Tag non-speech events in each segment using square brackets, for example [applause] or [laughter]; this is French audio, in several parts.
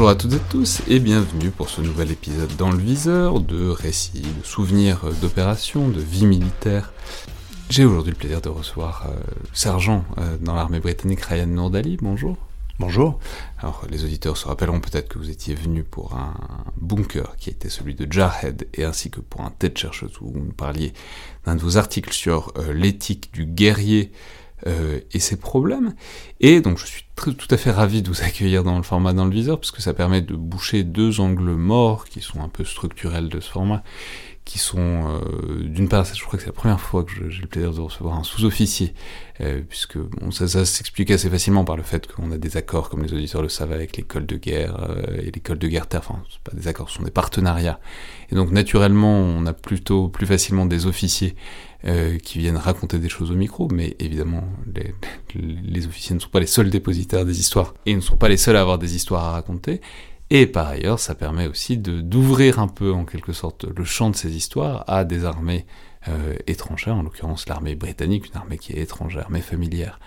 Bonjour à toutes et tous et bienvenue pour ce nouvel épisode dans le viseur de récits, de souvenirs d'opérations, de vie militaire. J'ai aujourd'hui le plaisir de recevoir euh, sergent euh, dans l'armée britannique Ryan Nourdali. Bonjour. Bonjour. Alors les auditeurs se rappelleront peut-être que vous étiez venu pour un bunker qui était celui de Jarhead et ainsi que pour un tête chercheuse où vous nous parliez d'un de vos articles sur euh, l'éthique du guerrier euh, et ses problèmes. Et donc je suis tout à fait ravi de vous [laughs] accueillir dans le format dans le viseur, parce que ça permet de boucher deux angles morts qui sont un peu structurels de ce format, qui sont euh, d'une part, je crois que c'est la première fois que j'ai le plaisir de recevoir un sous-officier, euh, puisque ça, s'explique assez facilement par le fait qu'on a des accords, comme les auditeurs le savent, avec l'école de guerre euh, et l'école de guerre terre, enfin c'est pas des accords, ce sont des partenariats, et donc naturellement on a plutôt plus facilement des officiers euh, qui viennent raconter des choses au micro, mais évidemment, les, [laughs] les, officiers ne sont pas les seuls dépositaires des histoires, et ne sont pas les seuls à avoir des histoires à raconter, et par ailleurs, ça permet aussi d'ouvrir un peu, en quelque sorte, le champ de ces histoires à des armées euh, étrangères, en l'occurrence l'armée britannique, une armée qui est étrangère, mais familière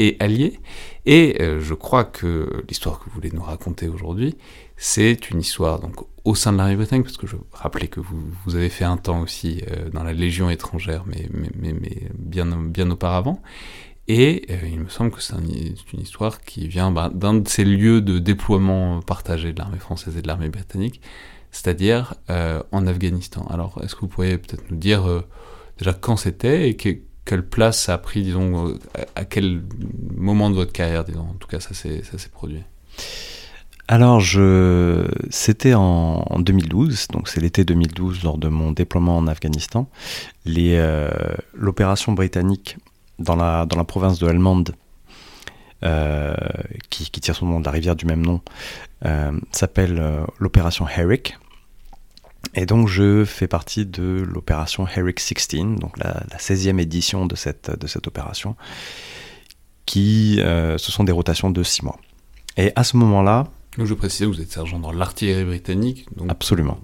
et alliée, et euh, je crois que l'histoire que vous voulez nous raconter aujourd'hui, c'est une histoire donc au sein de l'armée britannique, parce que je rappelais que vous, vous avez fait un temps aussi euh, dans la Légion étrangère, mais, bien auparavant. Et euh, il me semble que c'est un, une histoire qui vient bah, d'un de ces lieux de déploiement partagé de l'armée française et de l'armée britannique, c'est-à-dire euh, en Afghanistan. Alors, est-ce que vous pourriez peut-être nous dire euh, déjà quand c'était et que, quelle place ça a pris, disons, à, quel moment de votre carrière, disons, en tout cas, ça s'est produit? Alors, c'était en... en 2012, donc c'est l'été 2012 lors de mon déploiement en Afghanistan. Euh, l'opération britannique dans la, dans la province de Helmand, euh, qui, qui, tire son nom de la rivière du même nom, euh, s'appelle euh, l'opération Herrick. Et donc je fais partie de l'opération Herrick 16, donc la, la 16e édition de cette, de cette opération, qui ce sont des rotations de 6 mois. Et à ce moment-là, donc je précise, vous êtes sergent dans l'artillerie britannique. Donc Absolument.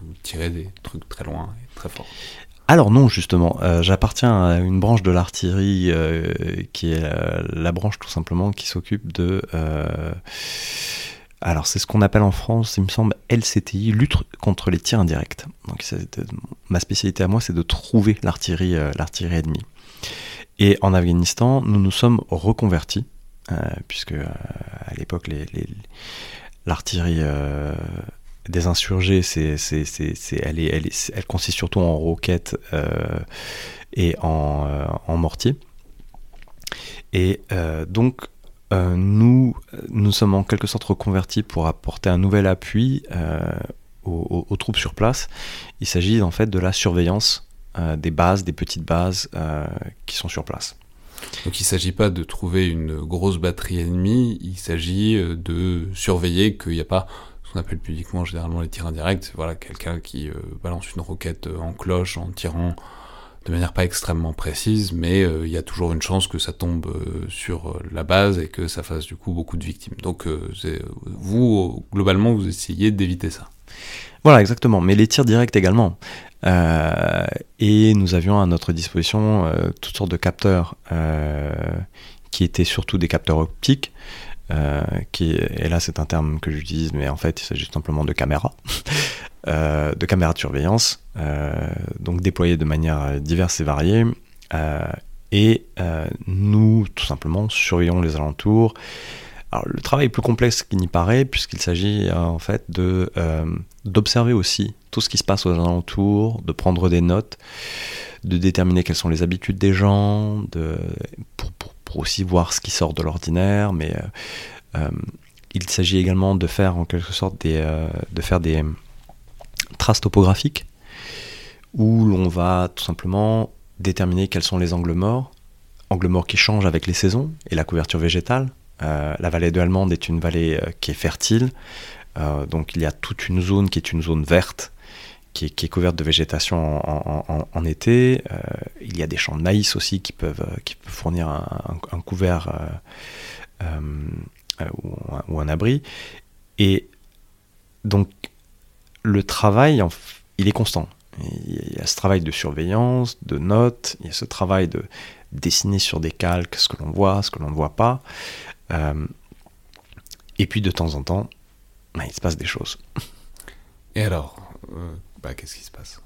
Vous tirez des trucs très loin et très fort. Alors non, justement, euh, j'appartiens à une branche de l'artillerie euh, qui est la branche tout simplement qui s'occupe de... Euh, alors c'est ce qu'on appelle en France, il me semble, LCTI, lutte contre les tirs indirects. Donc ma spécialité à moi, c'est de trouver l'artillerie, ennemie. Et en Afghanistan, nous nous sommes reconvertis puisque à l'époque l'artillerie des insurgés, c'est, elle, elle, est, elle consiste surtout en roquettes et en, en mortier. Et donc euh, nous, nous sommes en quelque sorte reconvertis pour apporter un nouvel appui euh, aux, troupes sur place. Il s'agit en fait de la surveillance euh, des bases, des petites bases qui sont sur place. Donc il ne s'agit pas de trouver une grosse batterie ennemie, il s'agit euh, de surveiller qu'il n'y a pas appelle publiquement généralement les tirs indirects, voilà, quelqu'un qui euh, balance une roquette euh, en cloche en tirant de manière pas extrêmement précise, mais euh, il y a toujours une chance que ça tombe euh, sur la base et que ça fasse du coup beaucoup de victimes. Donc euh, vous, globalement, vous essayez d'éviter ça. Voilà, exactement. Mais les tirs directs également. Euh, et nous avions à notre disposition euh, toutes sortes de capteurs euh, qui étaient surtout des capteurs optiques qui et là c'est un terme que j'utilise, mais en fait il s'agit simplement de caméras, [laughs] de caméras de surveillance, donc déployées de manière diverse et variée, et nous tout simplement surveillons les alentours. Alors, le travail est plus complexe qu'il n'y paraît, puisqu'il s'agit en fait de d'observer aussi tout ce qui se passe aux alentours, de prendre des notes, de déterminer quelles sont les habitudes des gens, de, pour, aussi voir ce qui sort de l'ordinaire, mais euh, euh, il s'agit également de faire en quelque sorte des, euh, de faire des traces topographiques où l'on va tout simplement déterminer quels sont les angles morts, angles morts qui changent avec les saisons et la couverture végétale. la vallée de Allemande est une vallée qui est fertile, donc il y a toute une zone qui est une zone verte qui est, couverte de végétation en, été. Euh, il y a des champs de maïs aussi qui peuvent, euh, qui peuvent fournir un, couvert euh, ou, un, abri. Et donc, le travail, il est constant. Il y a ce travail de surveillance, de notes, il y a ce travail de dessiner sur des calques ce que l'on voit, ce que l'on ne voit pas. et puis de temps en temps, ben, il se passe des choses. Et alors, bah, qu'est-ce qui se passe?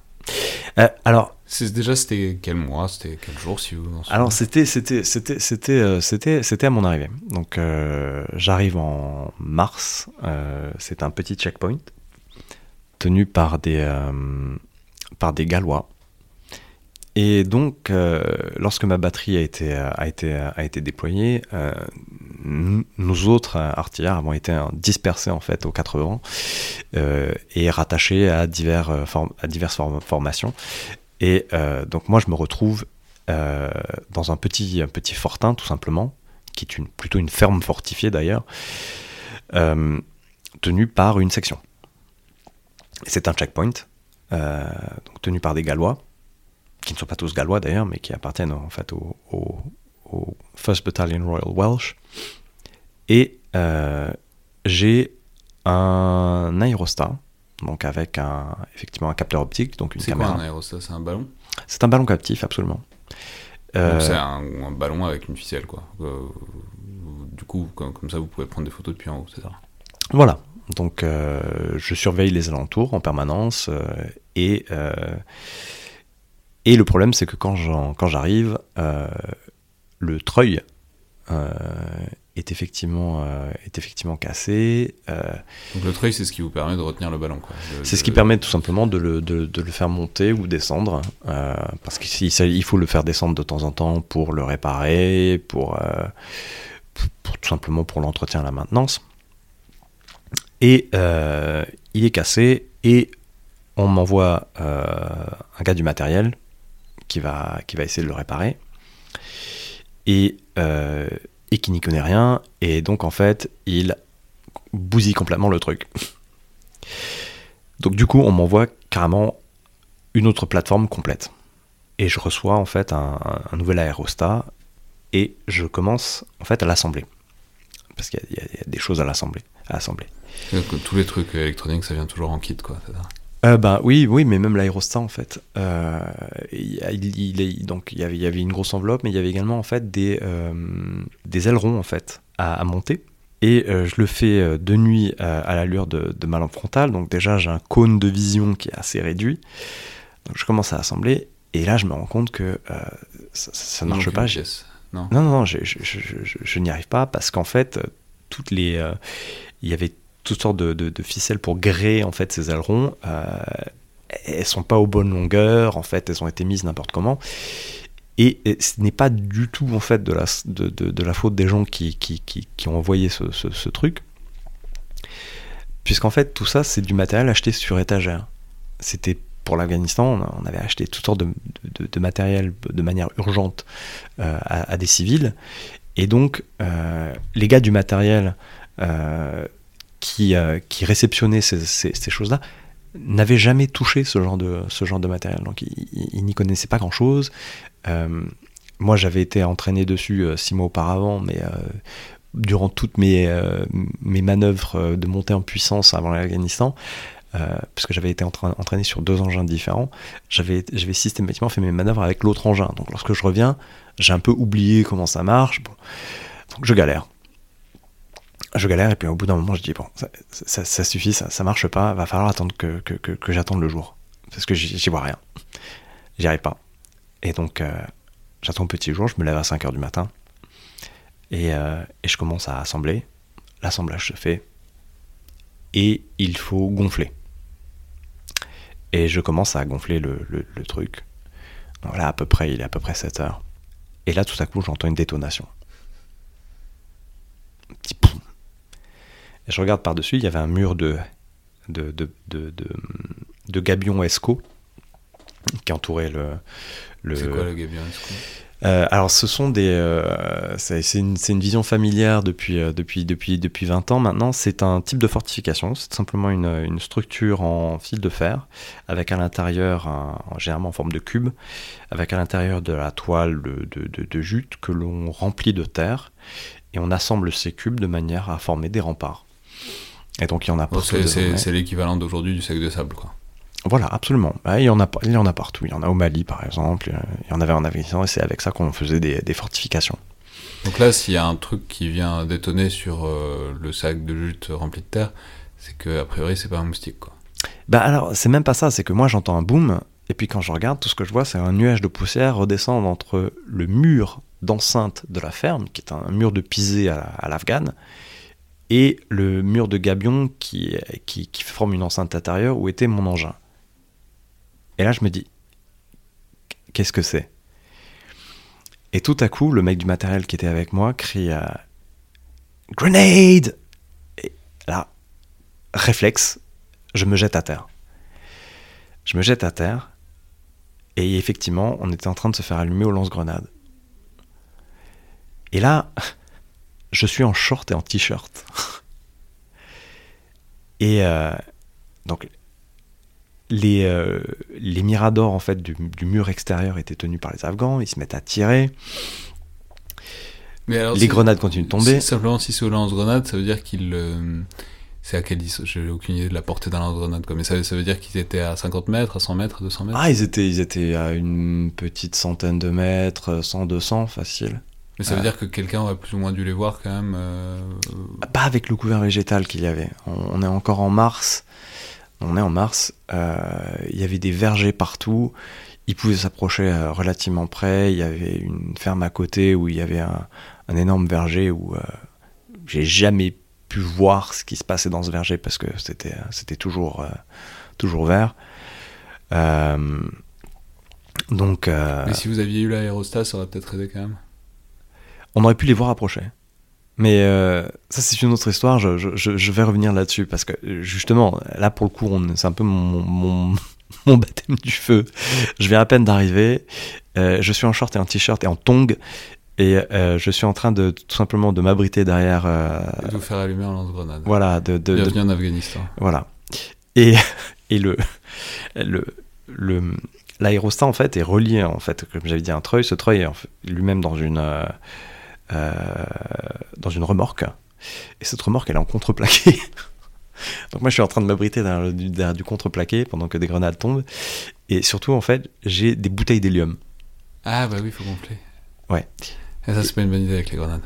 Euh, alors, déjà c'était quel mois, c'était quel jour si vous Alors c'était c'était c'était c'était euh, c'était c'était à mon arrivée. Donc euh, j'arrive en mars. c'est un petit checkpoint tenu par des par des Gallois et donc, euh, lorsque ma batterie a été, a été, a été déployée, euh, nous autres artilleurs avons été dispersés en fait aux quatre vents euh, et rattachés à, divers, à diverses formations. Et donc moi, je me retrouve dans un petit, petit fortin, tout simplement, qui est une, plutôt une ferme fortifiée d'ailleurs, tenue par une section. C'est un checkpoint, donc tenu par des Gallois qui ne sont pas tous gallois d'ailleurs, mais qui appartiennent en fait au, au, First Battalion Royal Welsh. Et euh, j'ai un aérostat, donc avec un, effectivement un capteur optique, donc une caméra. C'est quoi un aérostat? C'est un ballon? C'est un ballon captif, absolument. Euh, c'est un, ballon avec une ficelle, quoi. Euh, du coup, comme, ça, vous pouvez prendre des photos depuis en haut, c'est ça? Voilà. Donc, je surveille les alentours en permanence et et le problème, c'est que quand j'arrive, euh, le treuil euh, est, effectivement, euh, est effectivement cassé. Donc le treuil, c'est ce qui vous permet de retenir le ballon C'est ce qui permet tout simplement de le, de, de le faire monter ou descendre, parce qu'il il faut le faire descendre de temps en temps pour le réparer, pour, pour, tout simplement pour l'entretien et la maintenance. Et il est cassé et on m'envoie un gars du matériel qui va, qui va essayer de le réparer, et, euh, et qui n'y connaît rien, et donc en fait, il bousille complètement le truc. [laughs] Donc du coup, on m'envoie carrément une autre plateforme complète. Et je reçois en fait un, nouvel aérostat, et je commence en fait à l'assembler. Parce qu'il y, a des choses à l'assembler. À assembler. Tous les trucs électroniques, ça vient toujours en kit, quoi. Euh, bah, oui, oui, mais même l'aérostat en fait. Euh, il, donc il y, avait, il y avait une grosse enveloppe, mais il y avait également en fait des, euh, des ailerons en fait à, monter. Et je le fais de nuit à l'allure de, de ma lampe frontale. Donc déjà j'ai un cône de vision qui est assez réduit. Donc je commence à assembler et là je me rends compte que ça, ne marche pas. Non, non, non, je, je, je, je n'y arrive pas parce qu'en fait toutes les, il y avait toutes sortes de, ficelles pour gréer en fait ces ailerons. Euh, elles sont pas aux bonnes longueurs, en fait, elles ont été mises n'importe comment. Et, ce n'est pas du tout en fait de la, de, la faute des gens qui, qui, qui, ont envoyé ce, ce, truc. Puisqu'en fait, tout ça, c'est du matériel acheté sur étagère. C'était pour l'Afghanistan, on avait acheté toutes sortes de, matériel de manière urgente euh, à, des civils. Et donc, euh, les gars du matériel euh, qui, euh, qui réceptionnait ces, choses-là n'avait jamais touché ce genre de, matériel. Donc il, n'y connaissait pas grand-chose. Euh, moi j'avais été entraîné dessus euh, six mois auparavant, mais durant toutes mes, manœuvres de montée en puissance avant l'Afghanistan, puisque j'avais été entraîné sur deux engins différents, j'avais systématiquement fait mes manœuvres avec l'autre engin. Donc lorsque je reviens, j'ai un peu oublié comment ça marche. donc je galère. Je galère et puis au bout d'un moment je dis bon ça, suffit, ça, marche pas, va falloir attendre que, que, j'attende le jour parce que j'y vois rien, j'y arrive pas. Et donc euh, j'attends petit jour, je me lève à 5h du matin et, euh, et je commence à assembler, l'assemblage se fait et il faut gonfler. Et je commence à gonfler le, truc. Voilà, à peu près, il est à peu près 7 heures. Et là, tout à coup, j'entends une détonation. Et je regarde par-dessus, il y avait un mur de, de, de, de, de, gabion esco qui entourait le. le... C'est quoi le gabion esco? Euh, alors, ce sont des. Euh, c'est une, une, vision familière depuis, euh, depuis, depuis, depuis 20 ans maintenant. C'est un type de fortification. C'est simplement une, une, structure en fil de fer, avec à l'intérieur, généralement en forme de cube, avec à l'intérieur de la toile de, de, de jute que l'on remplit de terre. Et on assemble ces cubes de manière à former des remparts. Et donc il y en a partout. c'est l'équivalent d'aujourd'hui du sac de sable, quoi. Voilà, absolument. il, y en a, il y en a partout. Il y en a au Mali, par exemple. Il y en avait en Afghanistan, et c'est avec ça qu'on faisait des, fortifications. Donc là, s'il y a un truc qui vient détonner sur euh, le sac de jute rempli de terre, c'est que a priori, c'est pas un moustique, quoi. Bah alors, c'est même pas ça. C'est que moi, j'entends un boom, et puis quand je regarde, tout ce que je vois, c'est un nuage de poussière redescendre entre le mur d'enceinte de la ferme, qui est un mur de pisé à l'afghane, et le mur de gabion qui, forme une enceinte intérieure où était mon engin. Et là, je me dis, qu'est-ce que c'est? Et tout à coup, le mec du matériel qui était avec moi crie Grenade Et là, réflexe, je me jette à terre. Je me jette à terre, et effectivement, on était en train de se faire allumer au lance-grenade. Et là, je suis en short et en t-shirt. [laughs] et euh, donc, les, euh, les miradors en fait du, mur extérieur étaient tenus par les Afghans, ils se mettent à tirer. les grenades continuent de tomber. Simplement, si c'est au lance-grenade, ça veut dire qu'ils. Euh, c'est à quelle distance J'ai aucune idée de la portée d'un lance-grenade. Mais ça, ça, veut dire qu'ils étaient à 50 mètres, à 100 mètres, 200 mètres? Ah, ils étaient, ils étaient à une petite centaine de mètres, 100, 200, facile. Mais ça veut dire que quelqu'un aurait plus ou moins dû les voir quand même euh, Pas avec le couvert végétal qu'il y avait. On, est encore en mars. On est en mars. Euh, il y avait des vergers partout. Ils pouvaient s'approcher euh, relativement près. Il y avait une ferme à côté où il y avait un, énorme verger où j'ai jamais pu voir ce qui se passait dans ce verger parce que c'était c'était toujours toujours vert. donc. Mais si vous aviez eu l'aérostat, ça aurait peut-être aidé quand même on aurait pu les voir approcher. Mais euh, ça, c'est une autre histoire. Je, vais revenir là-dessus parce que justement, là pour le coup, c'est un peu [laughs] mon, baptême du feu. Je viens à peine d'arriver. Euh, je suis en short et en t-shirt et en tongs. Et euh, je suis en train de tout simplement de m'abriter derrière. de vous faire allumer en lance-grenade. Voilà. De, de, Bienvenue en Afghanistan. Voilà. Et, [laughs] et le, le, le, l'aérostat en fait est relié en fait, comme j'avais dit, à un treuil. Ce treuil est lui-même dans une euh, dans une remorque. Et cette remorque, elle est en contreplaqué. [laughs] Donc moi, je suis en train de m'abriter derrière, du contreplaqué pendant que des grenades tombent. Et surtout, en fait, j'ai des bouteilles d'hélium. Ah bah oui, il faut gonfler. Ouais. Et ça, c'est pas une bonne idée avec les grenades.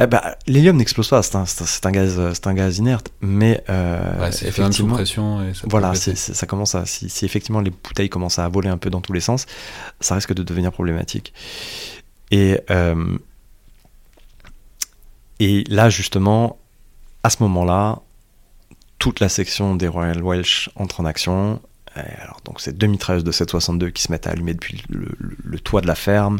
Eh bah, l'hélium n'explose pas, c'est un, un, gaz, c'est un gaz inerte, mais euh, ouais, c'est effectivement, pression et ça voilà, ça commence à, si, si, effectivement les bouteilles commencent à voler un peu dans tous les sens, ça risque de devenir problématique. Et euh, et là, justement, à ce moment-là, toute la section des Royal Welsh entre en action. alors, donc, c'est deux mitrailleuses de 762 qui se mettent à allumer depuis le, toit de la ferme.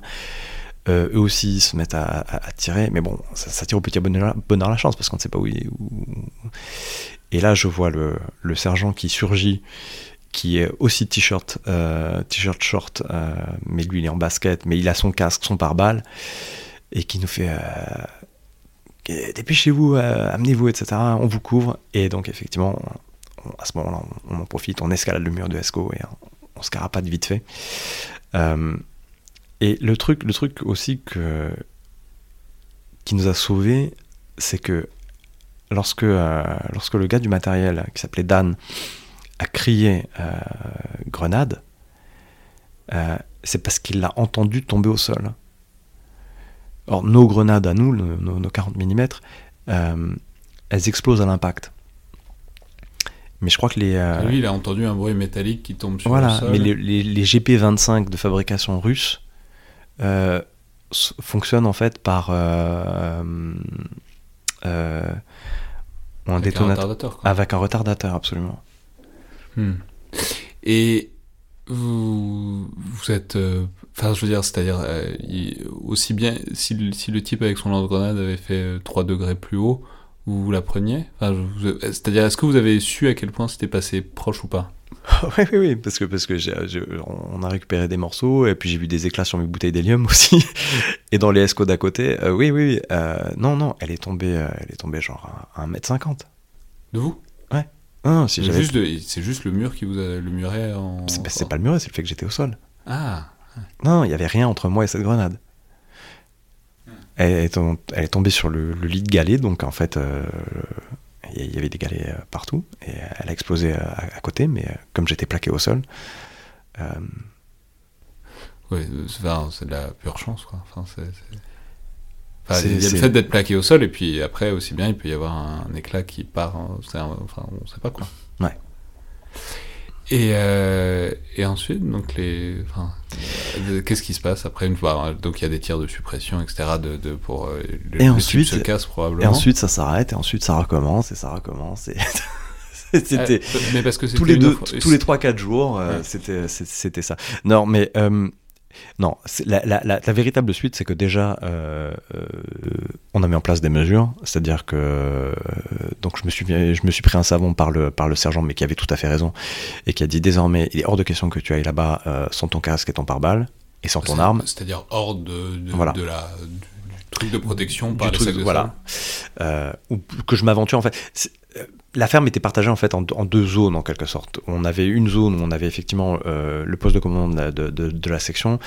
Euh, eux aussi se mettent à, tirer, mais bon, ça, tire au petit bonheur, la chance parce qu'on ne sait pas où il est. Et là, je vois le, sergent qui surgit, qui est aussi t-shirt, euh, t-shirt short, euh, mais lui il est en basket, mais il a son casque, son pare-balles, et qui nous fait dépêchez-vous, euh, amenez-vous, etc. On vous couvre. Et donc, effectivement, à ce moment-là, on, en profite, on escalade le mur de Esco et on, se carapate vite fait. Euh, et le truc, le truc aussi que, qui nous a sauvés, c'est que lorsque, euh, lorsque le gars du matériel, qui s'appelait Dan, a crié grenade, c'est parce qu'il l'a entendu tomber au sol. Or, nos grenades à nous, nos, 40 mm, euh, elles explosent à l'impact. Mais je crois que les. euh, Lui, il a entendu un bruit métallique qui tombe sur voilà, le sol. mais les, les, les, GP25 de fabrication russe euh, fonctionnent en fait par. Un avec détonateur. Un retardateur, quoi. Avec un retardateur, absolument. Hmm. Et vous, vous êtes. Enfin, je veux dire, c'est-à-dire, euh, aussi bien. Si le, si le type avec son lance-grenade avait fait 3 degrés plus haut, vous, vous la preniez enfin, C'est-à-dire, est-ce que vous avez su à quel point c'était passé proche ou pas? Oui, oui, oui, parce que, parce que on a récupéré des morceaux, et puis j'ai vu des éclats sur mes bouteilles d'hélium [laughs] aussi, et dans les escos d'à côté, euh, oui, oui, oui, euh, non, non, elle est tombée, euh, elle est tombée genre à 1m50. De vous? Ouais. Non, si c'est, juste le mur qui vous a, le muret en... C'est, c'est pas le muret, c'est le fait que j'étais au sol. Ah Non, il y avait rien entre moi et cette grenade. Elle est, elle est tombée sur le, le, lit de galet, donc en fait, euh, il y avait des galets euh, partout, et elle a explosé à, à côté, mais euh, comme j'étais plaqué au sol. Euh... Oui, c'est de la pure chance, quoi. Enfin, c'est, enfin, il y a le fait d'être plaqué au sol, et puis après, aussi bien, il peut y avoir un, éclat qui part, un, enfin, on sait pas quoi. Ouais. Et, euh, et ensuite, donc les, enfin, qu'est-ce qui se passe après une fois Donc il y a des tirs de suppression, etc. De, de pour euh, le, et ensuite, se casse probablement. Et ensuite, ça s'arrête, et ensuite, ça recommence, et ça recommence. Et... [laughs] c'était euh, mais parce que tous les deux, tous les trois quatre jours, ouais. c'était c'était ça. Non, mais euh, non, la, la, la, la, véritable suite, c'est que déjà, euh, euh, on a mis en place des mesures, c'est-à-dire que euh, donc je me suis je me suis pris un savon par le par le sergent, mais qui avait tout à fait raison et qui a dit désormais, il est hors de question que tu ailles là-bas sans ton casque et ton pare-balles et sans ton arme. C'est-à-dire hors de, de, voilà. de la du, du truc de protection par du les truc, de voilà. Ou que je m'aventure en fait. La ferme était partagée en fait en, en, deux zones en quelque sorte. On avait une zone où on avait effectivement euh, le poste de commande de, de, de, la section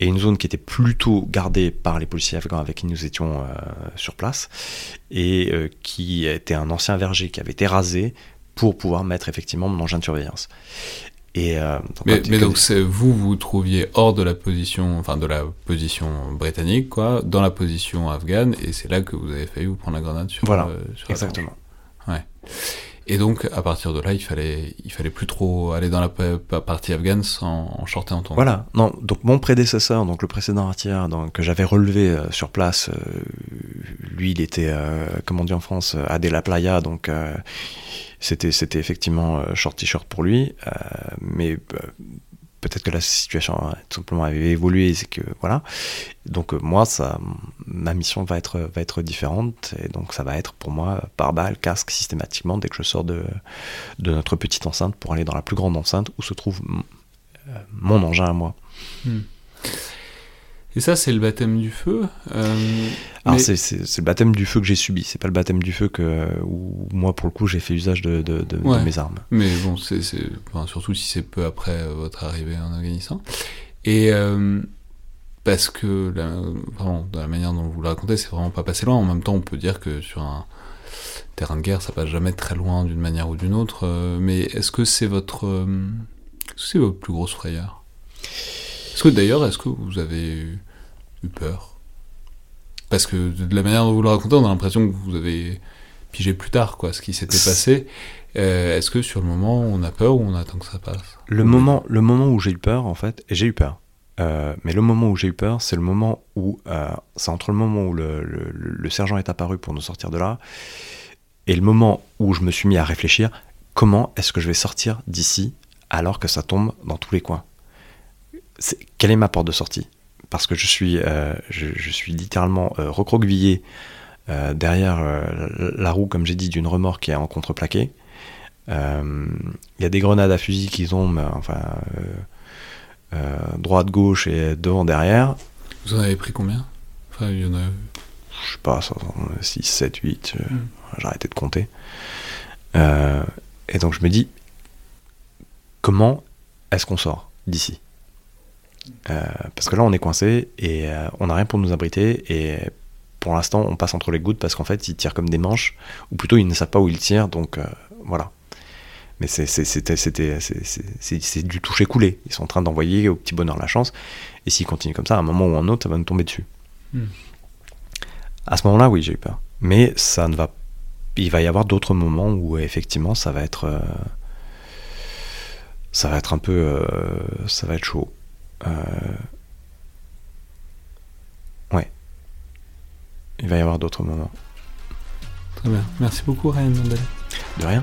et une zone qui était plutôt gardée par les policiers afghans avec qui nous étions euh, sur place et euh, qui était un ancien verger qui avait été rasé pour pouvoir mettre effectivement mon engin de surveillance. Et donc, mais, mais donc vous vous trouviez hors de la position, enfin de la position britannique quoi, dans la position afghane et c'est là que vous avez failli vous prendre la grenade sur. Voilà, sur exactement. Ouais. Et donc, à partir de là, il fallait, il fallait plus trop aller dans la partie afghane sans en short et en tongs. Voilà. Non, donc mon prédécesseur, donc le précédent artilleur que j'avais relevé euh, sur place, euh, lui, il était, euh, comme on dit en France, à de la playa, donc euh, c'était, c'était effectivement euh, short t-shirt pour lui, euh, mais peut-être que la situation a tout simplement évolué, c'est que voilà. Donc euh, moi, ça, ma mission va être va être différente et donc ça va être pour moi par balle, casque systématiquement dès que je sors de de notre petite enceinte pour aller dans la plus grande enceinte où se trouve euh, mon engin à moi. Hmm. Et ça, c'est le baptême du feu. Euh, Alors mais... c'est le baptême du feu que j'ai subi. C'est pas le baptême du feu que où moi pour le coup j'ai fait usage de, de, de, ouais. de mes armes. Mais bon, c'est enfin, surtout si c'est peu après votre arrivée en Afghanistan. Et euh, parce que la, vraiment, de la manière dont vous le racontez, c'est vraiment pas passé loin. En même temps, on peut dire que sur un terrain de guerre, ça passe jamais très loin d'une manière ou d'une autre. Euh, mais est-ce que c'est votre, euh, c'est votre plus grosse frayeur? Est-ce que d'ailleurs, est-ce que vous avez eu, eu peur? Parce que de la manière dont vous le racontez, on a l'impression que vous avez pigé plus tard, quoi, ce qui s'était passé. Euh, est-ce que sur le moment, on a peur ou on attend que ça passe? Le moment, le moment où j'ai eu peur, en fait, j'ai eu peur. Euh, mais le moment où j'ai eu peur, c'est le moment où, euh, c'est entre le moment où le, le, le, sergent est apparu pour nous sortir de là, et le moment où je me suis mis à réfléchir, comment est-ce que je vais sortir d'ici alors que ça tombe dans tous les coins? Est, quelle est ma porte de sortie? Parce que je suis, euh, je, je, suis littéralement euh, recroquevillé euh, derrière la roue, comme j'ai dit, d'une remorque qui est en contreplaqué. Il y a des grenades à fusil qui tombent, enfin, droite, gauche et devant, derrière. Vous en avez pris combien? Enfin, il y en a. Je sais pas, 6, 7, 8, mm. j'ai arrêté de compter. et donc je me dis, comment est-ce qu'on sort d'ici? Euh, parce que là, on est coincé et euh, on n'a rien pour nous abriter. Et pour l'instant, on passe entre les gouttes parce qu'en fait, ils tirent comme des manches, ou plutôt, ils ne savent pas où ils tirent. Donc euh, voilà. Mais c'est du toucher-couler. Ils sont en train d'envoyer au petit bonheur la chance. Et s'ils continuent comme ça, à un moment ou à un autre, ça va nous tomber dessus. Hmm. À ce moment-là, oui, j'ai eu peur. Mais ça ne va il va y avoir d'autres moments où effectivement ça va être ça va être un peu ça va être chaud ouais. Il va y avoir d'autres moments. Très bien. Merci beaucoup Ryan de rien